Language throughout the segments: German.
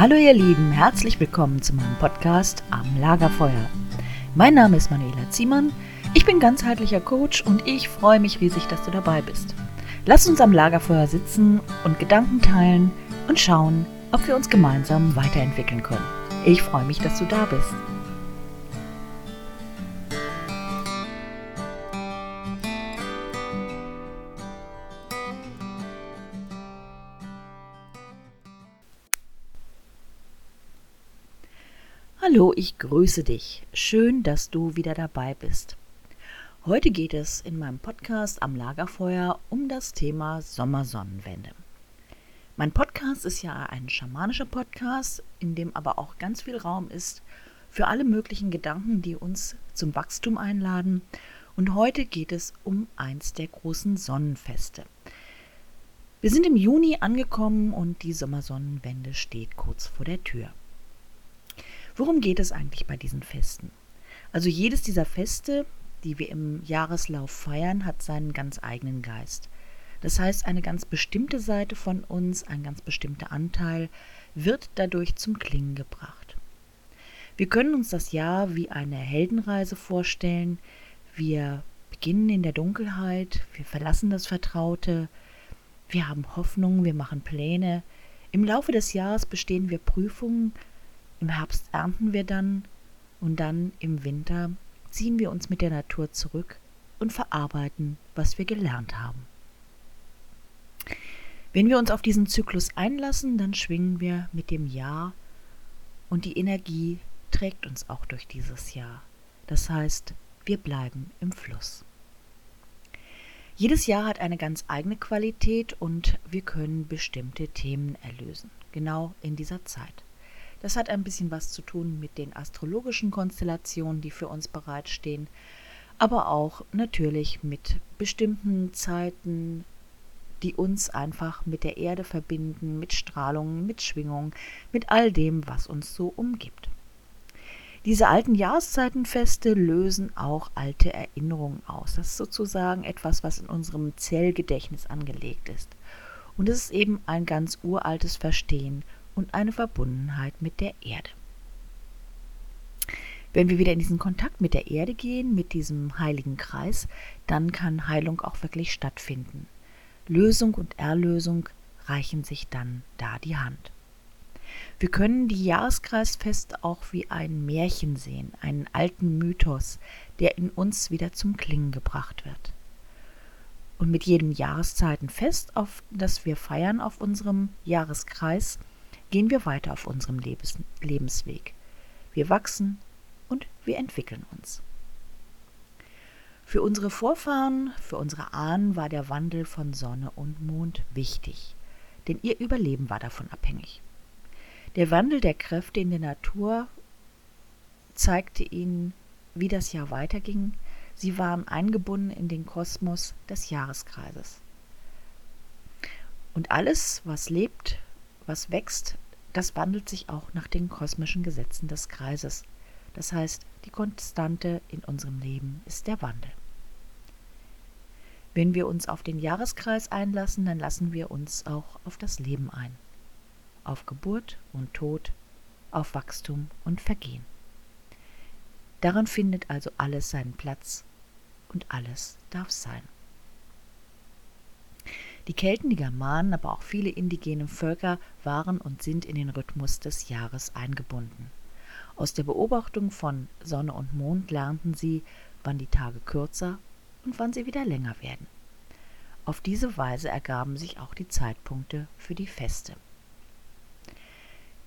Hallo ihr Lieben, herzlich willkommen zu meinem Podcast Am Lagerfeuer. Mein Name ist Manuela Ziemann, ich bin ganzheitlicher Coach und ich freue mich riesig, dass du dabei bist. Lass uns am Lagerfeuer sitzen und Gedanken teilen und schauen, ob wir uns gemeinsam weiterentwickeln können. Ich freue mich, dass du da bist. Hallo, ich grüße dich. Schön, dass du wieder dabei bist. Heute geht es in meinem Podcast am Lagerfeuer um das Thema Sommersonnenwende. Mein Podcast ist ja ein schamanischer Podcast, in dem aber auch ganz viel Raum ist für alle möglichen Gedanken, die uns zum Wachstum einladen. Und heute geht es um eins der großen Sonnenfeste. Wir sind im Juni angekommen und die Sommersonnenwende steht kurz vor der Tür. Worum geht es eigentlich bei diesen Festen? Also jedes dieser Feste, die wir im Jahreslauf feiern, hat seinen ganz eigenen Geist. Das heißt, eine ganz bestimmte Seite von uns, ein ganz bestimmter Anteil, wird dadurch zum Klingen gebracht. Wir können uns das Jahr wie eine Heldenreise vorstellen. Wir beginnen in der Dunkelheit, wir verlassen das Vertraute, wir haben Hoffnung, wir machen Pläne. Im Laufe des Jahres bestehen wir Prüfungen, im Herbst ernten wir dann und dann im Winter ziehen wir uns mit der Natur zurück und verarbeiten, was wir gelernt haben. Wenn wir uns auf diesen Zyklus einlassen, dann schwingen wir mit dem Jahr und die Energie trägt uns auch durch dieses Jahr. Das heißt, wir bleiben im Fluss. Jedes Jahr hat eine ganz eigene Qualität und wir können bestimmte Themen erlösen, genau in dieser Zeit. Das hat ein bisschen was zu tun mit den astrologischen Konstellationen, die für uns bereitstehen, aber auch natürlich mit bestimmten Zeiten, die uns einfach mit der Erde verbinden, mit Strahlungen, mit Schwingungen, mit all dem, was uns so umgibt. Diese alten Jahreszeitenfeste lösen auch alte Erinnerungen aus. Das ist sozusagen etwas, was in unserem Zellgedächtnis angelegt ist. Und es ist eben ein ganz uraltes Verstehen und eine Verbundenheit mit der Erde. Wenn wir wieder in diesen Kontakt mit der Erde gehen, mit diesem heiligen Kreis, dann kann Heilung auch wirklich stattfinden. Lösung und Erlösung reichen sich dann da die Hand. Wir können die Jahreskreisfeste auch wie ein Märchen sehen, einen alten Mythos, der in uns wieder zum Klingen gebracht wird. Und mit jedem Jahreszeitenfest, auf das wir feiern auf unserem Jahreskreis, gehen wir weiter auf unserem Lebens Lebensweg. Wir wachsen und wir entwickeln uns. Für unsere Vorfahren, für unsere Ahnen war der Wandel von Sonne und Mond wichtig, denn ihr Überleben war davon abhängig. Der Wandel der Kräfte in der Natur zeigte ihnen, wie das Jahr weiterging. Sie waren eingebunden in den Kosmos des Jahreskreises. Und alles, was lebt, was wächst, das wandelt sich auch nach den kosmischen Gesetzen des Kreises. Das heißt, die Konstante in unserem Leben ist der Wandel. Wenn wir uns auf den Jahreskreis einlassen, dann lassen wir uns auch auf das Leben ein. Auf Geburt und Tod, auf Wachstum und Vergehen. Daran findet also alles seinen Platz und alles darf sein. Die Kelten, die Germanen, aber auch viele indigene Völker waren und sind in den Rhythmus des Jahres eingebunden. Aus der Beobachtung von Sonne und Mond lernten sie, wann die Tage kürzer und wann sie wieder länger werden. Auf diese Weise ergaben sich auch die Zeitpunkte für die Feste.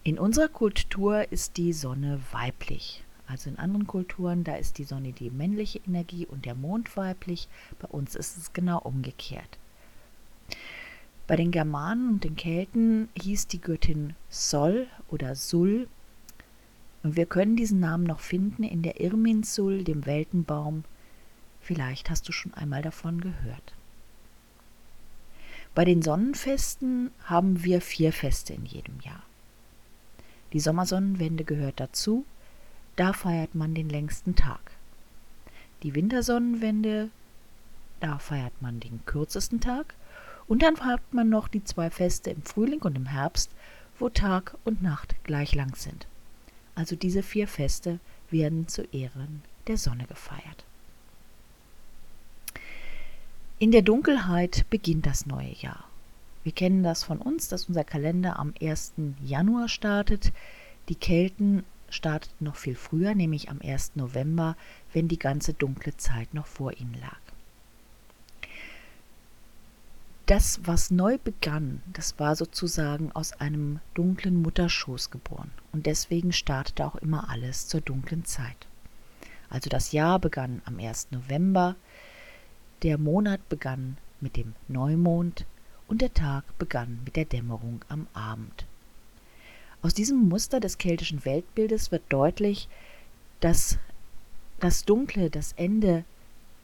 In unserer Kultur ist die Sonne weiblich. Also in anderen Kulturen, da ist die Sonne die männliche Energie und der Mond weiblich. Bei uns ist es genau umgekehrt. Bei den Germanen und den Kelten hieß die Göttin Sol oder Sul. Und wir können diesen Namen noch finden in der Irminsul, dem Weltenbaum. Vielleicht hast du schon einmal davon gehört. Bei den Sonnenfesten haben wir vier Feste in jedem Jahr. Die Sommersonnenwende gehört dazu, da feiert man den längsten Tag. Die Wintersonnenwende, da feiert man den kürzesten Tag und dann hat man noch die zwei Feste im Frühling und im Herbst, wo Tag und Nacht gleich lang sind. Also diese vier Feste werden zu Ehren der Sonne gefeiert. In der Dunkelheit beginnt das neue Jahr. Wir kennen das von uns, dass unser Kalender am 1. Januar startet. Die Kelten starteten noch viel früher, nämlich am 1. November, wenn die ganze dunkle Zeit noch vor ihnen lag. Das, was neu begann, das war sozusagen aus einem dunklen Mutterschoß geboren. Und deswegen startete auch immer alles zur dunklen Zeit. Also das Jahr begann am 1. November, der Monat begann mit dem Neumond und der Tag begann mit der Dämmerung am Abend. Aus diesem Muster des keltischen Weltbildes wird deutlich, dass das Dunkle, das Ende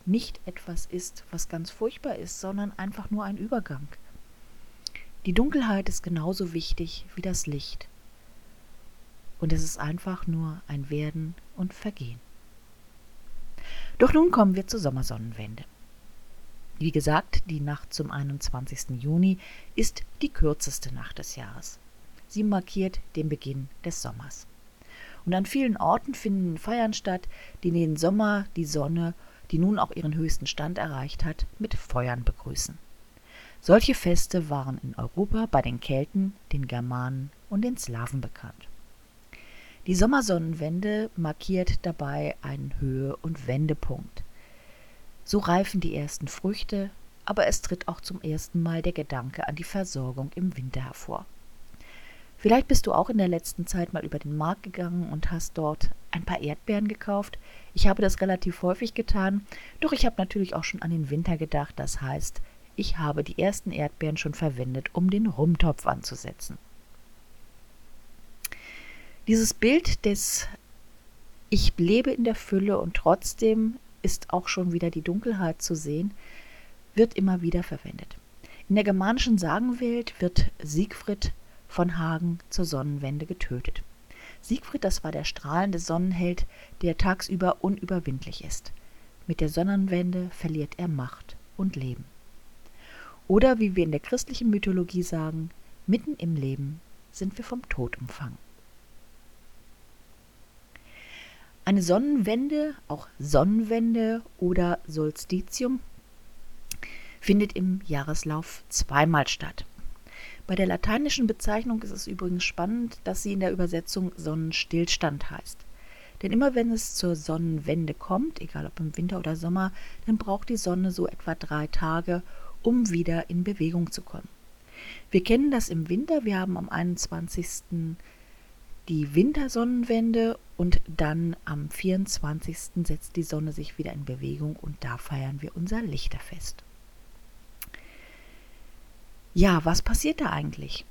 nicht etwas ist, was ganz furchtbar ist, sondern einfach nur ein Übergang. Die Dunkelheit ist genauso wichtig wie das Licht. Und es ist einfach nur ein Werden und Vergehen. Doch nun kommen wir zur Sommersonnenwende. Wie gesagt, die Nacht zum 21. Juni ist die kürzeste Nacht des Jahres. Sie markiert den Beginn des Sommers. Und an vielen Orten finden Feiern statt, die den Sommer, die Sonne die nun auch ihren höchsten Stand erreicht hat, mit Feuern begrüßen. Solche Feste waren in Europa bei den Kelten, den Germanen und den Slawen bekannt. Die Sommersonnenwende markiert dabei einen Höhe- und Wendepunkt. So reifen die ersten Früchte, aber es tritt auch zum ersten Mal der Gedanke an die Versorgung im Winter hervor. Vielleicht bist du auch in der letzten Zeit mal über den Markt gegangen und hast dort ein paar Erdbeeren gekauft. Ich habe das relativ häufig getan, doch ich habe natürlich auch schon an den Winter gedacht. Das heißt, ich habe die ersten Erdbeeren schon verwendet, um den Rumtopf anzusetzen. Dieses Bild des Ich lebe in der Fülle und trotzdem ist auch schon wieder die Dunkelheit zu sehen, wird immer wieder verwendet. In der germanischen Sagenwelt wird Siegfried von Hagen zur Sonnenwende getötet. Siegfried, das war der strahlende Sonnenheld, der tagsüber unüberwindlich ist. Mit der Sonnenwende verliert er Macht und Leben. Oder wie wir in der christlichen Mythologie sagen, mitten im Leben sind wir vom Tod umfangen. Eine Sonnenwende, auch Sonnenwende oder Solstitium, findet im Jahreslauf zweimal statt. Bei der lateinischen Bezeichnung ist es übrigens spannend, dass sie in der Übersetzung Sonnenstillstand heißt. Denn immer wenn es zur Sonnenwende kommt, egal ob im Winter oder Sommer, dann braucht die Sonne so etwa drei Tage, um wieder in Bewegung zu kommen. Wir kennen das im Winter. Wir haben am 21. die Wintersonnenwende und dann am 24. setzt die Sonne sich wieder in Bewegung und da feiern wir unser Lichterfest. Ja, was passiert da eigentlich?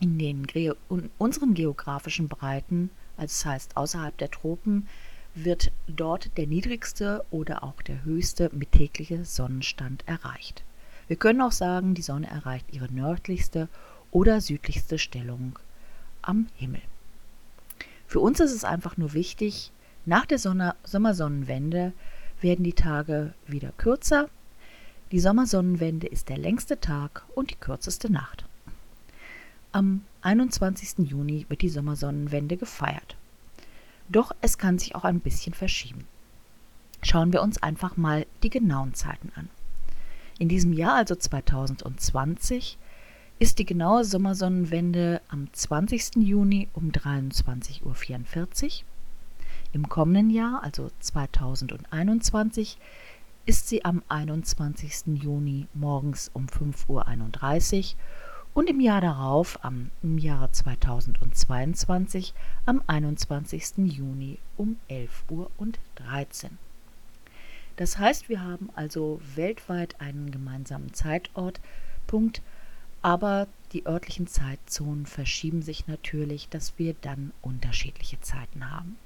In den Ge unseren geografischen Breiten, also das heißt außerhalb der Tropen, wird dort der niedrigste oder auch der höchste mittägliche Sonnenstand erreicht. Wir können auch sagen, die Sonne erreicht ihre nördlichste oder südlichste Stellung am Himmel. Für uns ist es einfach nur wichtig, nach der Sonne Sommersonnenwende werden die Tage wieder kürzer die Sommersonnenwende ist der längste Tag und die kürzeste Nacht. Am 21. Juni wird die Sommersonnenwende gefeiert. Doch es kann sich auch ein bisschen verschieben. Schauen wir uns einfach mal die genauen Zeiten an. In diesem Jahr, also 2020, ist die genaue Sommersonnenwende am 20. Juni um 23.44 Uhr. Im kommenden Jahr, also 2021, ist sie am 21. Juni morgens um 5.31 Uhr und im Jahr darauf, am, im Jahre 2022, am 21. Juni um 11.13 Uhr. Das heißt, wir haben also weltweit einen gemeinsamen Zeitortpunkt, aber die örtlichen Zeitzonen verschieben sich natürlich, dass wir dann unterschiedliche Zeiten haben.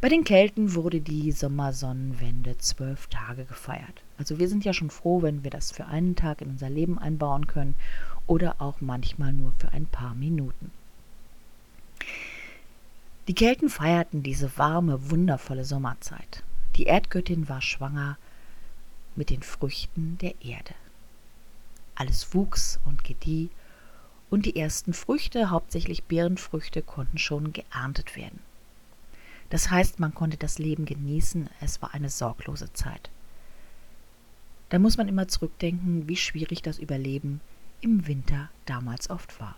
Bei den Kelten wurde die Sommersonnenwende zwölf Tage gefeiert. Also wir sind ja schon froh, wenn wir das für einen Tag in unser Leben einbauen können oder auch manchmal nur für ein paar Minuten. Die Kelten feierten diese warme, wundervolle Sommerzeit. Die Erdgöttin war schwanger mit den Früchten der Erde. Alles wuchs und gedieh und die ersten Früchte, hauptsächlich Beerenfrüchte, konnten schon geerntet werden. Das heißt, man konnte das Leben genießen, es war eine sorglose Zeit. Da muss man immer zurückdenken, wie schwierig das Überleben im Winter damals oft war.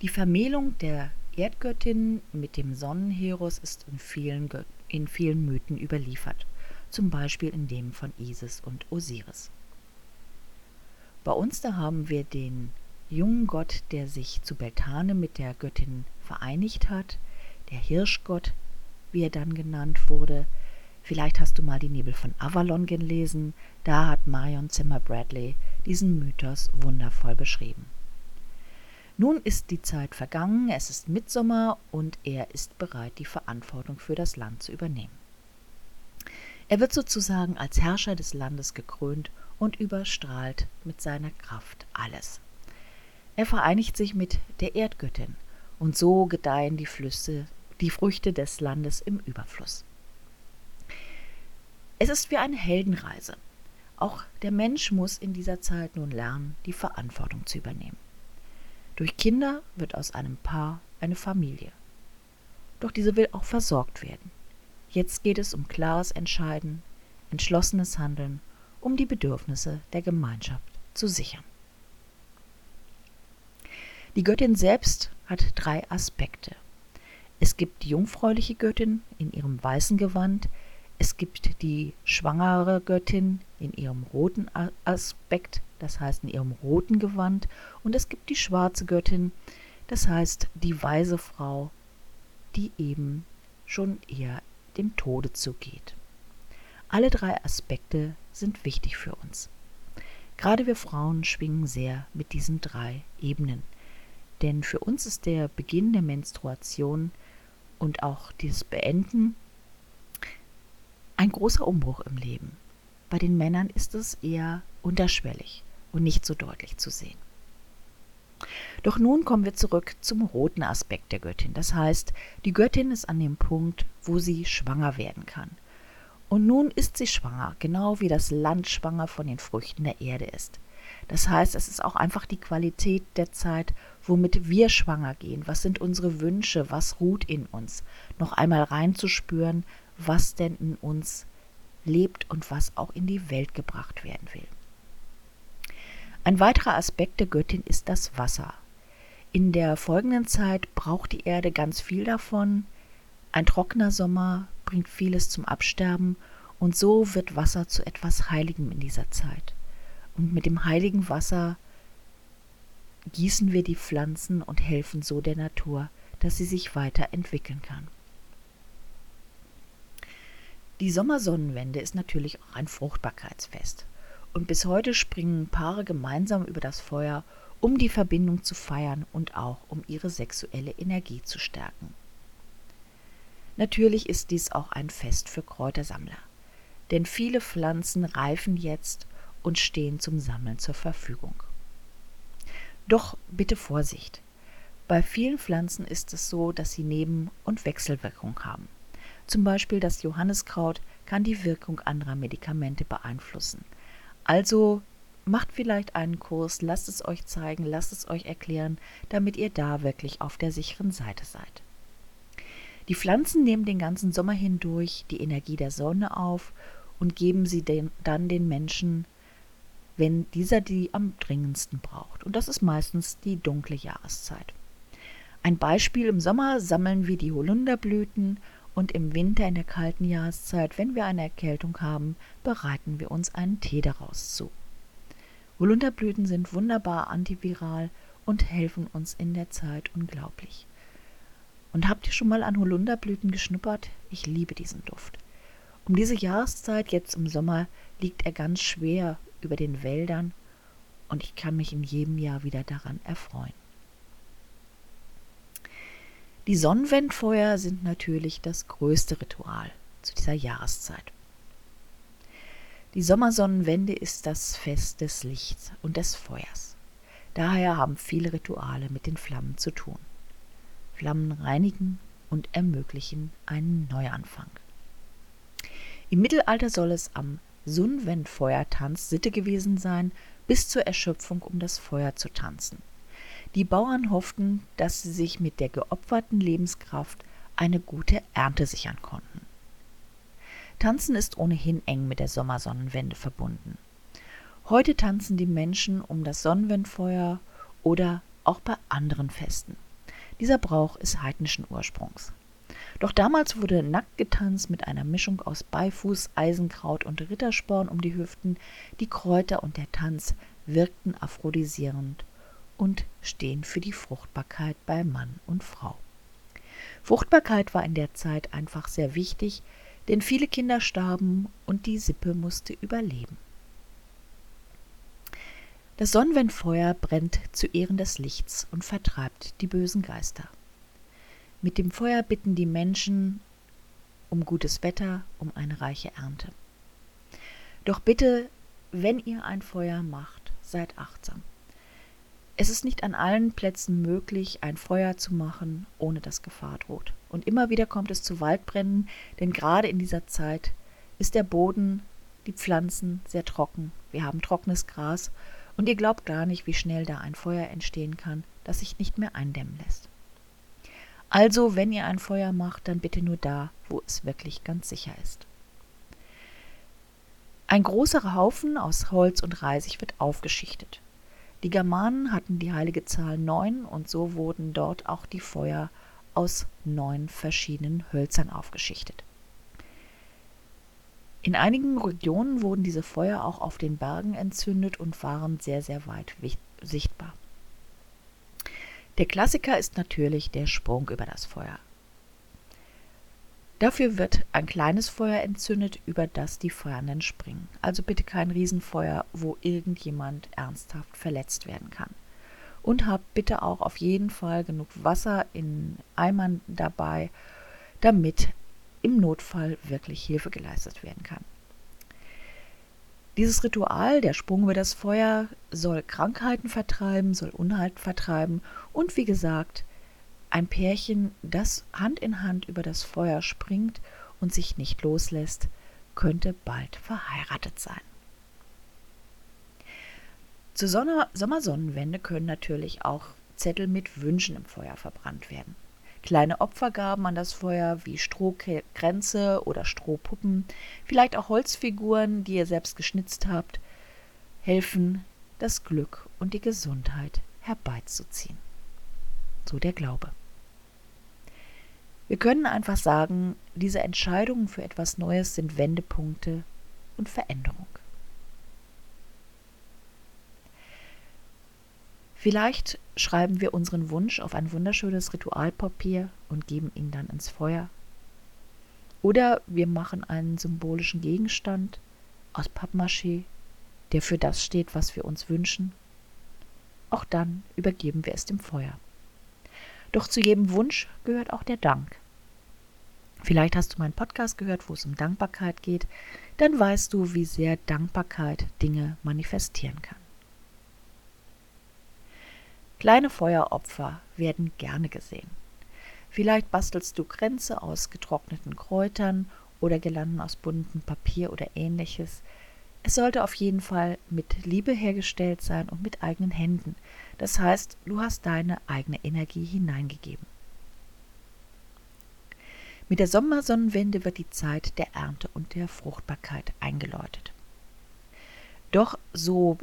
Die Vermählung der Erdgöttin mit dem Sonnenheros ist in vielen, in vielen Mythen überliefert, zum Beispiel in dem von Isis und Osiris. Bei uns da haben wir den jungen Gott, der sich zu Beltane mit der Göttin vereinigt hat, der Hirschgott, wie er dann genannt wurde. Vielleicht hast du mal die Nebel von Avalon gelesen, da hat Marion Zimmer Bradley diesen Mythos wundervoll beschrieben. Nun ist die Zeit vergangen, es ist Mitsommer und er ist bereit, die Verantwortung für das Land zu übernehmen. Er wird sozusagen als Herrscher des Landes gekrönt und überstrahlt mit seiner Kraft alles. Er vereinigt sich mit der Erdgöttin, und so gedeihen die Flüsse, die Früchte des Landes im Überfluss. Es ist wie eine Heldenreise. Auch der Mensch muss in dieser Zeit nun lernen, die Verantwortung zu übernehmen. Durch Kinder wird aus einem Paar eine Familie. Doch diese will auch versorgt werden. Jetzt geht es um klares Entscheiden, entschlossenes Handeln um die Bedürfnisse der Gemeinschaft zu sichern. Die Göttin selbst hat drei Aspekte. Es gibt die jungfräuliche Göttin in ihrem weißen Gewand, es gibt die schwangere Göttin in ihrem roten Aspekt, das heißt in ihrem roten Gewand, und es gibt die schwarze Göttin, das heißt die weise Frau, die eben schon eher dem Tode zugeht. Alle drei Aspekte sind wichtig für uns. Gerade wir Frauen schwingen sehr mit diesen drei Ebenen. Denn für uns ist der Beginn der Menstruation und auch dieses Beenden ein großer Umbruch im Leben. Bei den Männern ist es eher unterschwellig und nicht so deutlich zu sehen. Doch nun kommen wir zurück zum roten Aspekt der Göttin. Das heißt, die Göttin ist an dem Punkt, wo sie schwanger werden kann. Und nun ist sie schwanger, genau wie das Land schwanger von den Früchten der Erde ist. Das heißt, es ist auch einfach die Qualität der Zeit, womit wir schwanger gehen. Was sind unsere Wünsche? Was ruht in uns? Noch einmal reinzuspüren, was denn in uns lebt und was auch in die Welt gebracht werden will. Ein weiterer Aspekt der Göttin ist das Wasser. In der folgenden Zeit braucht die Erde ganz viel davon. Ein trockener Sommer bringt vieles zum Absterben, und so wird Wasser zu etwas Heiligem in dieser Zeit. Und mit dem heiligen Wasser gießen wir die Pflanzen und helfen so der Natur, dass sie sich weiterentwickeln kann. Die Sommersonnenwende ist natürlich auch ein Fruchtbarkeitsfest. Und bis heute springen Paare gemeinsam über das Feuer, um die Verbindung zu feiern und auch um ihre sexuelle Energie zu stärken. Natürlich ist dies auch ein Fest für Kräutersammler, denn viele Pflanzen reifen jetzt und stehen zum Sammeln zur Verfügung. Doch bitte Vorsicht. Bei vielen Pflanzen ist es so, dass sie Neben- und Wechselwirkung haben. Zum Beispiel das Johanniskraut kann die Wirkung anderer Medikamente beeinflussen. Also macht vielleicht einen Kurs, lasst es euch zeigen, lasst es euch erklären, damit ihr da wirklich auf der sicheren Seite seid. Die Pflanzen nehmen den ganzen Sommer hindurch die Energie der Sonne auf und geben sie den, dann den Menschen, wenn dieser die am dringendsten braucht. Und das ist meistens die dunkle Jahreszeit. Ein Beispiel, im Sommer sammeln wir die Holunderblüten und im Winter in der kalten Jahreszeit, wenn wir eine Erkältung haben, bereiten wir uns einen Tee daraus zu. Holunderblüten sind wunderbar antiviral und helfen uns in der Zeit unglaublich. Und habt ihr schon mal an Holunderblüten geschnuppert? Ich liebe diesen Duft. Um diese Jahreszeit, jetzt im Sommer, liegt er ganz schwer über den Wäldern und ich kann mich in jedem Jahr wieder daran erfreuen. Die Sonnenwendfeuer sind natürlich das größte Ritual zu dieser Jahreszeit. Die Sommersonnenwende ist das Fest des Lichts und des Feuers. Daher haben viele Rituale mit den Flammen zu tun. Flammen reinigen und ermöglichen einen Neuanfang. Im Mittelalter soll es am Sunwendfeuertanz Sitte gewesen sein, bis zur Erschöpfung um das Feuer zu tanzen. Die Bauern hofften, dass sie sich mit der geopferten Lebenskraft eine gute Ernte sichern konnten. Tanzen ist ohnehin eng mit der Sommersonnenwende verbunden. Heute tanzen die Menschen um das Sonnenwendfeuer oder auch bei anderen Festen. Dieser Brauch ist heidnischen Ursprungs. Doch damals wurde nackt getanzt mit einer Mischung aus Beifuß, Eisenkraut und Rittersporn um die Hüften. Die Kräuter und der Tanz wirkten aphrodisierend und stehen für die Fruchtbarkeit bei Mann und Frau. Fruchtbarkeit war in der Zeit einfach sehr wichtig, denn viele Kinder starben und die Sippe musste überleben. Das Sonnenwendfeuer brennt zu Ehren des Lichts und vertreibt die bösen Geister. Mit dem Feuer bitten die Menschen um gutes Wetter, um eine reiche Ernte. Doch bitte, wenn ihr ein Feuer macht, seid achtsam. Es ist nicht an allen Plätzen möglich, ein Feuer zu machen, ohne dass Gefahr droht. Und immer wieder kommt es zu Waldbränden, denn gerade in dieser Zeit ist der Boden, die Pflanzen sehr trocken. Wir haben trockenes Gras und ihr glaubt gar nicht, wie schnell da ein Feuer entstehen kann, das sich nicht mehr eindämmen lässt. Also, wenn ihr ein Feuer macht, dann bitte nur da, wo es wirklich ganz sicher ist. Ein großer Haufen aus Holz und Reisig wird aufgeschichtet. Die Germanen hatten die heilige Zahl neun und so wurden dort auch die Feuer aus neun verschiedenen Hölzern aufgeschichtet. In einigen Regionen wurden diese Feuer auch auf den Bergen entzündet und waren sehr, sehr weit sichtbar. Der Klassiker ist natürlich der Sprung über das Feuer. Dafür wird ein kleines Feuer entzündet, über das die Feuernden springen. Also bitte kein Riesenfeuer, wo irgendjemand ernsthaft verletzt werden kann. Und habt bitte auch auf jeden Fall genug Wasser in Eimern dabei, damit im Notfall wirklich Hilfe geleistet werden kann. Dieses Ritual, der Sprung über das Feuer, soll Krankheiten vertreiben, soll Unheil vertreiben und wie gesagt, ein Pärchen, das Hand in Hand über das Feuer springt und sich nicht loslässt, könnte bald verheiratet sein. Zur Sommersonnenwende können natürlich auch Zettel mit Wünschen im Feuer verbrannt werden. Kleine Opfergaben an das Feuer wie Strohkränze oder Strohpuppen, vielleicht auch Holzfiguren, die ihr selbst geschnitzt habt, helfen, das Glück und die Gesundheit herbeizuziehen. So der Glaube. Wir können einfach sagen, diese Entscheidungen für etwas Neues sind Wendepunkte und Veränderung. Vielleicht schreiben wir unseren Wunsch auf ein wunderschönes Ritualpapier und geben ihn dann ins Feuer. Oder wir machen einen symbolischen Gegenstand aus Pappmaché, der für das steht, was wir uns wünschen. Auch dann übergeben wir es dem Feuer. Doch zu jedem Wunsch gehört auch der Dank. Vielleicht hast du meinen Podcast gehört, wo es um Dankbarkeit geht. Dann weißt du, wie sehr Dankbarkeit Dinge manifestieren kann. Kleine Feueropfer werden gerne gesehen. Vielleicht bastelst du Kränze aus getrockneten Kräutern oder Girlanden aus buntem Papier oder ähnliches. Es sollte auf jeden Fall mit Liebe hergestellt sein und mit eigenen Händen. Das heißt, du hast deine eigene Energie hineingegeben. Mit der Sommersonnenwende wird die Zeit der Ernte und der Fruchtbarkeit eingeläutet. Doch so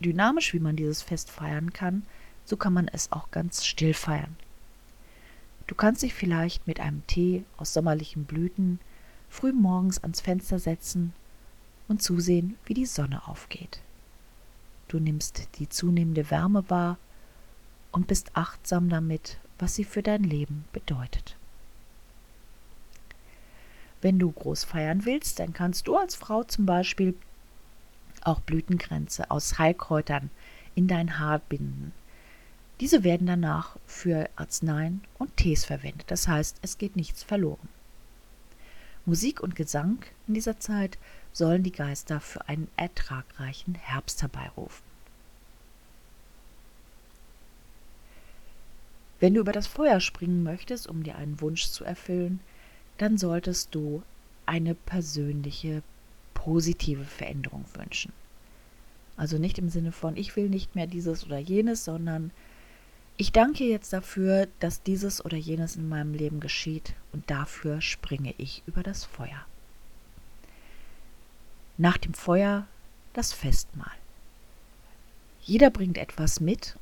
dynamisch, wie man dieses Fest feiern kann, so kann man es auch ganz still feiern. Du kannst dich vielleicht mit einem Tee aus sommerlichen Blüten früh morgens ans Fenster setzen und zusehen, wie die Sonne aufgeht. Du nimmst die zunehmende Wärme wahr und bist achtsam damit, was sie für dein Leben bedeutet. Wenn du groß feiern willst, dann kannst du als Frau zum Beispiel auch Blütenkränze aus Heilkräutern in dein Haar binden. Diese werden danach für Arzneien und Tees verwendet, das heißt, es geht nichts verloren. Musik und Gesang in dieser Zeit sollen die Geister für einen ertragreichen Herbst herbeirufen. Wenn du über das Feuer springen möchtest, um dir einen Wunsch zu erfüllen, dann solltest du eine persönliche, positive Veränderung wünschen. Also nicht im Sinne von, ich will nicht mehr dieses oder jenes, sondern ich danke jetzt dafür, dass dieses oder jenes in meinem Leben geschieht und dafür springe ich über das Feuer. Nach dem Feuer das Festmahl. Jeder bringt etwas mit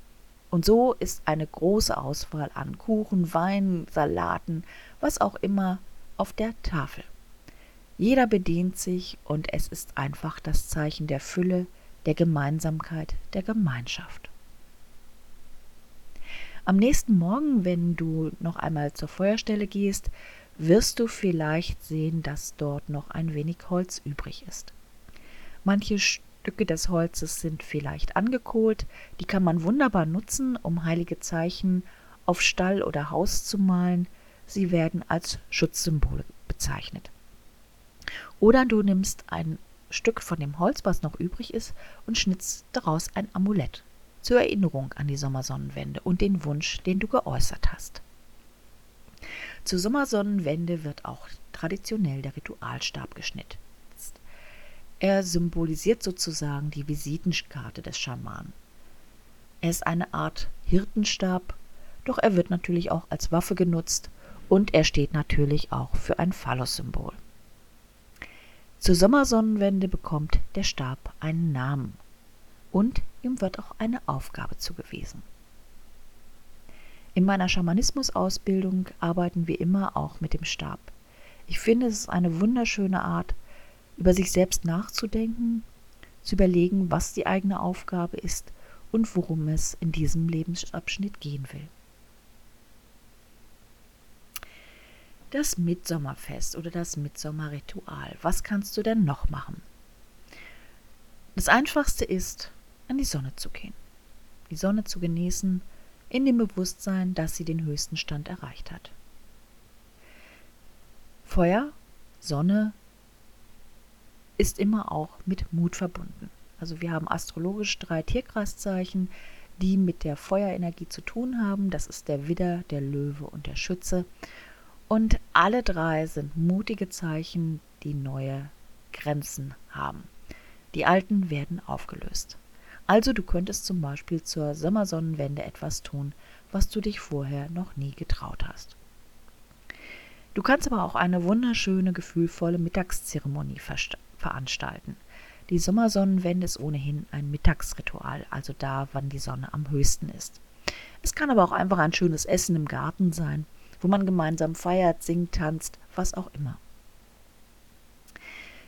und so ist eine große Auswahl an Kuchen, Wein, Salaten, was auch immer auf der Tafel. Jeder bedient sich und es ist einfach das Zeichen der Fülle, der Gemeinsamkeit, der Gemeinschaft. Am nächsten Morgen, wenn du noch einmal zur Feuerstelle gehst, wirst du vielleicht sehen, dass dort noch ein wenig Holz übrig ist. Manche Stücke des Holzes sind vielleicht angekohlt, die kann man wunderbar nutzen, um heilige Zeichen auf Stall oder Haus zu malen. Sie werden als Schutzsymbole bezeichnet. Oder du nimmst ein Stück von dem Holz, was noch übrig ist, und schnitzt daraus ein Amulett zur Erinnerung an die Sommersonnenwende und den Wunsch, den du geäußert hast. Zur Sommersonnenwende wird auch traditionell der Ritualstab geschnitzt. Er symbolisiert sozusagen die Visitenkarte des Schamanen. Er ist eine Art Hirtenstab, doch er wird natürlich auch als Waffe genutzt und er steht natürlich auch für ein Phallus-Symbol. Zur Sommersonnenwende bekommt der Stab einen Namen und ihm wird auch eine Aufgabe zugewiesen. In meiner Schamanismus-Ausbildung arbeiten wir immer auch mit dem Stab. Ich finde, es ist eine wunderschöne Art, über sich selbst nachzudenken, zu überlegen, was die eigene Aufgabe ist und worum es in diesem Lebensabschnitt gehen will. Das Mitsommerfest oder das Mitsommerritual. Was kannst du denn noch machen? Das Einfachste ist, an die Sonne zu gehen. Die Sonne zu genießen, in dem Bewusstsein, dass sie den höchsten Stand erreicht hat. Feuer, Sonne ist immer auch mit Mut verbunden. Also wir haben astrologisch drei Tierkreiszeichen, die mit der Feuerenergie zu tun haben. Das ist der Widder, der Löwe und der Schütze. Und alle drei sind mutige Zeichen, die neue Grenzen haben. Die alten werden aufgelöst. Also du könntest zum Beispiel zur Sommersonnenwende etwas tun, was du dich vorher noch nie getraut hast. Du kannst aber auch eine wunderschöne, gefühlvolle Mittagszeremonie veranstalten. Die Sommersonnenwende ist ohnehin ein Mittagsritual, also da, wann die Sonne am höchsten ist. Es kann aber auch einfach ein schönes Essen im Garten sein wo man gemeinsam feiert, singt, tanzt, was auch immer.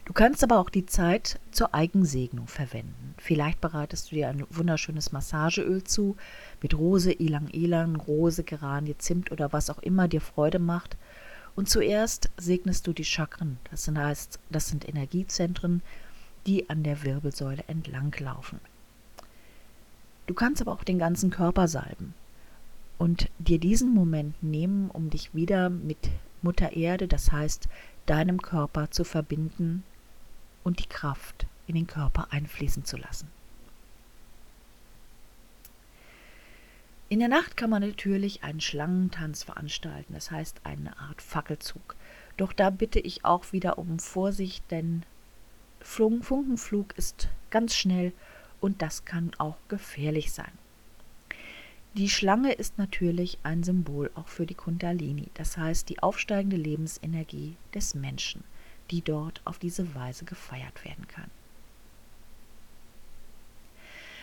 Du kannst aber auch die Zeit zur Eigensegnung verwenden. Vielleicht bereitest du dir ein wunderschönes Massageöl zu mit Rose, Ilang Ilang, Rose, Geranie, Zimt oder was auch immer dir Freude macht. Und zuerst segnest du die Chakren. Das sind, heißt, das sind Energiezentren, die an der Wirbelsäule entlang laufen. Du kannst aber auch den ganzen Körper salben und dir diesen Moment nehmen, um dich wieder mit Mutter Erde, das heißt deinem Körper zu verbinden und die Kraft in den Körper einfließen zu lassen. In der Nacht kann man natürlich einen Schlangentanz veranstalten, das heißt eine Art Fackelzug. Doch da bitte ich auch wieder um Vorsicht, denn Funkenflug ist ganz schnell und das kann auch gefährlich sein. Die Schlange ist natürlich ein Symbol auch für die Kundalini, das heißt die aufsteigende Lebensenergie des Menschen, die dort auf diese Weise gefeiert werden kann.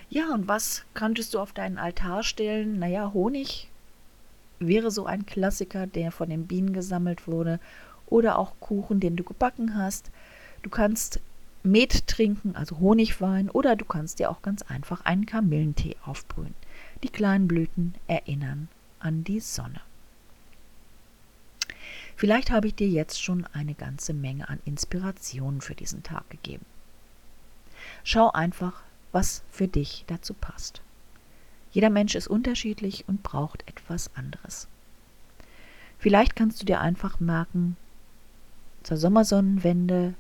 Ja, und was könntest du auf deinen Altar stellen? Naja, Honig wäre so ein Klassiker, der von den Bienen gesammelt wurde, oder auch Kuchen, den du gebacken hast. Du kannst Met trinken, also Honigwein, oder du kannst dir auch ganz einfach einen Kamillentee aufbrühen. Die kleinen Blüten erinnern an die Sonne. Vielleicht habe ich dir jetzt schon eine ganze Menge an Inspirationen für diesen Tag gegeben. Schau einfach, was für dich dazu passt. Jeder Mensch ist unterschiedlich und braucht etwas anderes. Vielleicht kannst du dir einfach merken, zur Sommersonnenwende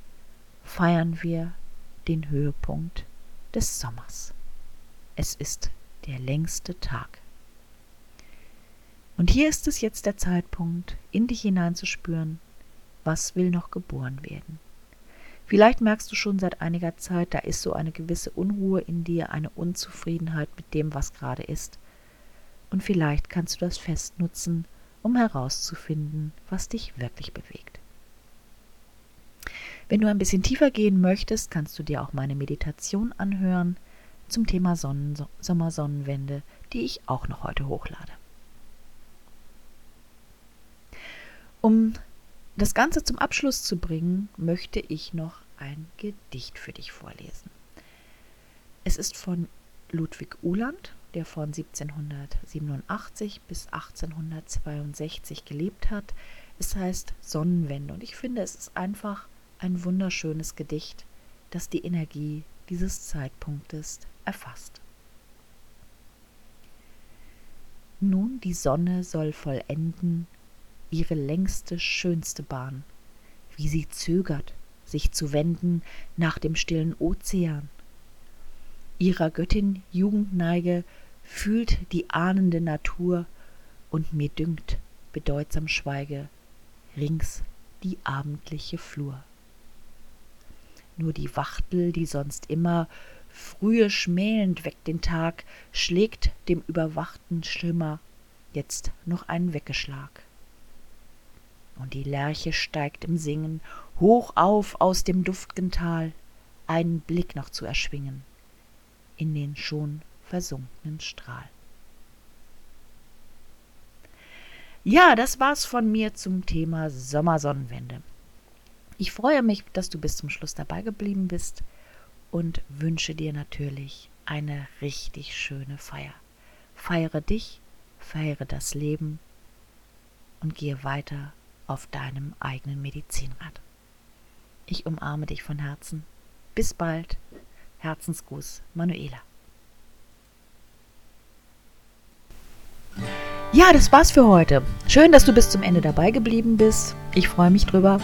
feiern wir den Höhepunkt des Sommers. Es ist der längste Tag. Und hier ist es jetzt der Zeitpunkt, in dich hineinzuspüren, was will noch geboren werden. Vielleicht merkst du schon seit einiger Zeit, da ist so eine gewisse Unruhe in dir, eine Unzufriedenheit mit dem, was gerade ist. Und vielleicht kannst du das Fest nutzen, um herauszufinden, was dich wirklich bewegt. Wenn du ein bisschen tiefer gehen möchtest, kannst du dir auch meine Meditation anhören zum Thema Sonnen Sommersonnenwende, die ich auch noch heute hochlade. Um das Ganze zum Abschluss zu bringen, möchte ich noch ein Gedicht für dich vorlesen. Es ist von Ludwig Uhland, der von 1787 bis 1862 gelebt hat. Es heißt Sonnenwende und ich finde, es ist einfach ein wunderschönes Gedicht, das die Energie dieses Zeitpunktes erfasst. Nun die Sonne soll vollenden ihre längste, schönste Bahn, wie sie zögert, sich zu wenden nach dem stillen Ozean. Ihrer Göttin Jugendneige fühlt die ahnende Natur, und mir dünkt, bedeutsam schweige rings die abendliche Flur nur die Wachtel, die sonst immer frühe schmählend weckt den Tag, schlägt dem überwachten Schimmer jetzt noch einen Weckeschlag. Und die Lerche steigt im Singen hoch auf aus dem duft'gen Tal, einen Blick noch zu erschwingen in den schon versunkenen Strahl. Ja, das war's von mir zum Thema Sommersonnenwende. Ich freue mich, dass du bis zum Schluss dabei geblieben bist und wünsche dir natürlich eine richtig schöne Feier. Feiere dich, feiere das Leben und gehe weiter auf deinem eigenen Medizinrad. Ich umarme dich von Herzen. Bis bald. Herzensgruß, Manuela. Ja, das war's für heute. Schön, dass du bis zum Ende dabei geblieben bist. Ich freue mich drüber.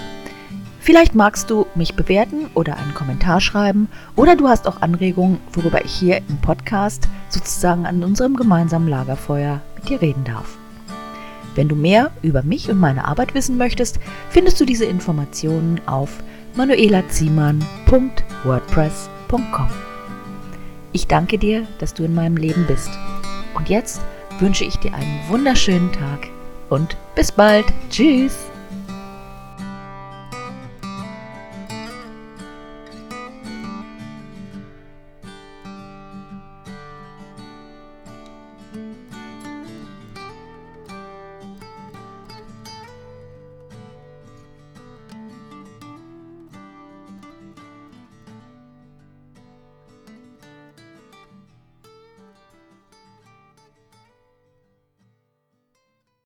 Vielleicht magst du mich bewerten oder einen Kommentar schreiben oder du hast auch Anregungen, worüber ich hier im Podcast sozusagen an unserem gemeinsamen Lagerfeuer mit dir reden darf. Wenn du mehr über mich und meine Arbeit wissen möchtest, findest du diese Informationen auf manuelaziemann.wordpress.com. Ich danke dir, dass du in meinem Leben bist. Und jetzt wünsche ich dir einen wunderschönen Tag und bis bald. Tschüss.